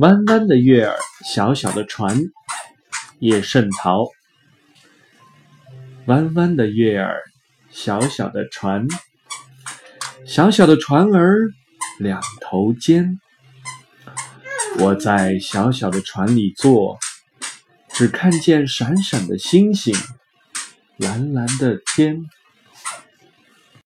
弯弯的月儿小小的船，叶圣陶。弯弯的月儿小小的船。小小的船儿两头尖。我在小小的船里坐，只看见闪闪的星星，蓝蓝的天。